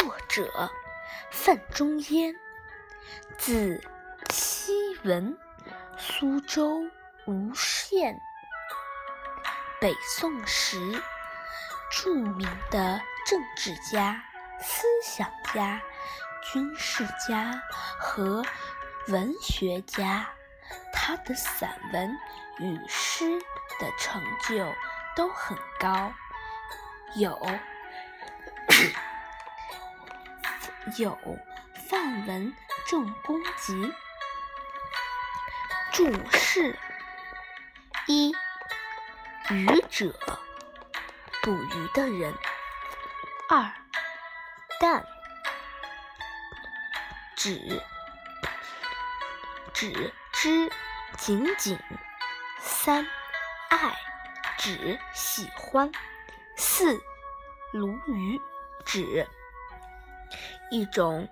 作者：范仲淹，字希文，苏州吴县。北宋时著名的政治家、思想家、军事家和文学家。他的散文与诗的成就都很高，有。有《范文正公集》注释：一、渔者，捕鱼的人；二、旦，指指之仅仅；三、爱，指喜欢；四、鲈鱼，指。一种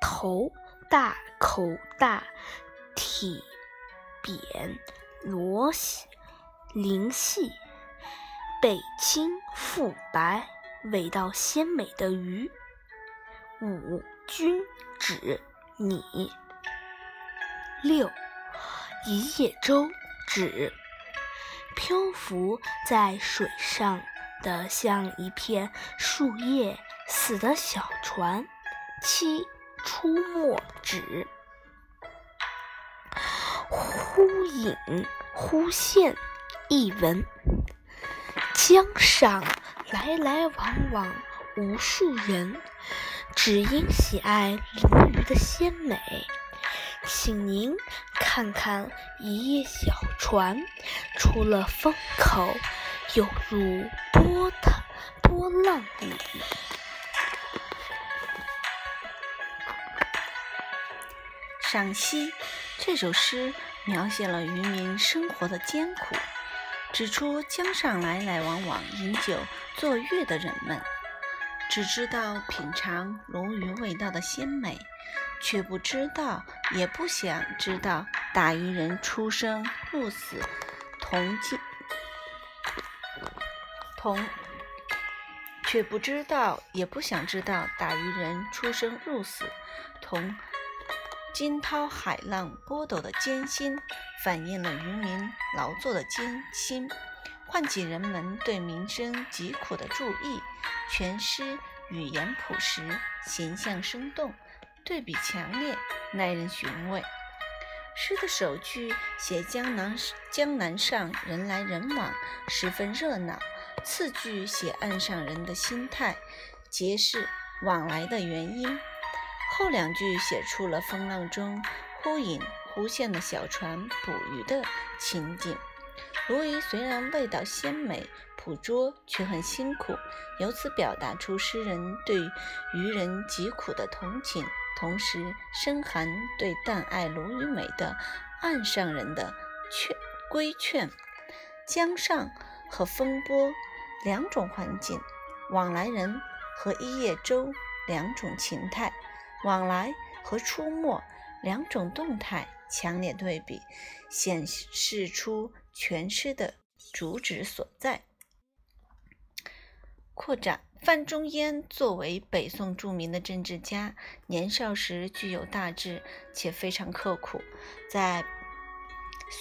头大、口大、体扁、螺细、鳞细、背青腹白、味道鲜美的鱼。五君指你。六一叶舟指漂浮在水上的像一片树叶似的小船。七出没指忽隐忽现。译文：江上来来往往无数人，只因喜爱鲈鱼的鲜美。请您看看一叶小船，出了风口，又入波涛波浪里。赏析这首诗描写了渔民生活的艰苦，指出江上来来往往饮酒作乐的人们，只知道品尝鲈鱼味道的鲜美，却不知道也不想知道打渔人出生入死同进同，却不知道也不想知道打渔人出生入死同。惊涛骇浪、波陡的艰辛，反映了渔民劳作的艰辛，唤起人们对民生疾苦的注意。全诗语言朴实，形象生动，对比强烈，耐人寻味。诗的首句写江南江南上人来人往，十分热闹；次句写岸上人的心态，揭示往来的原因。后两句写出了风浪中忽隐忽现的小船捕鱼的情景。鲈鱼虽然味道鲜美，捕捉却很辛苦，由此表达出诗人对渔人疾苦的同情，同时深含对淡爱鲈鱼美的岸上人的劝规劝。江上和风波两种环境，往来人和一叶舟两种情态。往来和出没两种动态强烈对比，显示出全诗的主旨所在。扩展：范仲淹作为北宋著名的政治家，年少时具有大志，且非常刻苦。在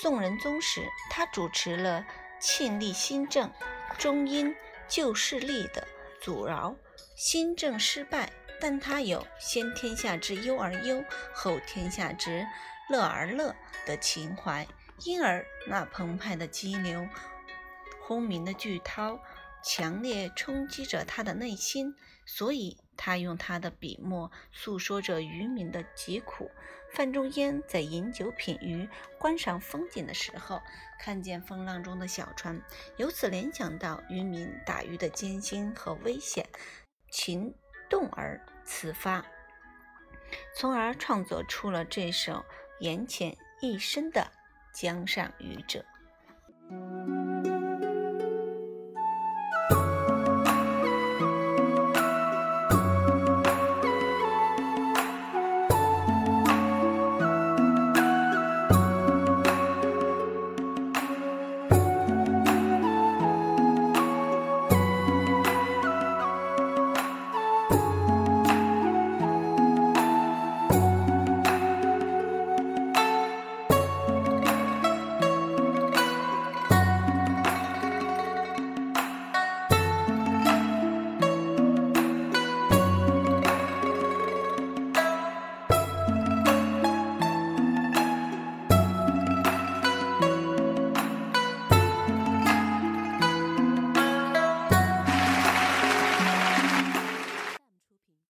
宋仁宗时，他主持了庆历新政，终因旧势力的阻挠，新政失败。但他有先天下之忧而忧，后天下之乐而乐的情怀，因而那澎湃的激流、轰鸣的巨涛，强烈冲击着他的内心。所以，他用他的笔墨诉说着渔民的疾苦。范仲淹在饮酒品鱼、观赏风景的时候，看见风浪中的小船，由此联想到渔民打鱼的艰辛和危险，情。动而词发，从而创作出了这首言浅意深的《江上渔者》。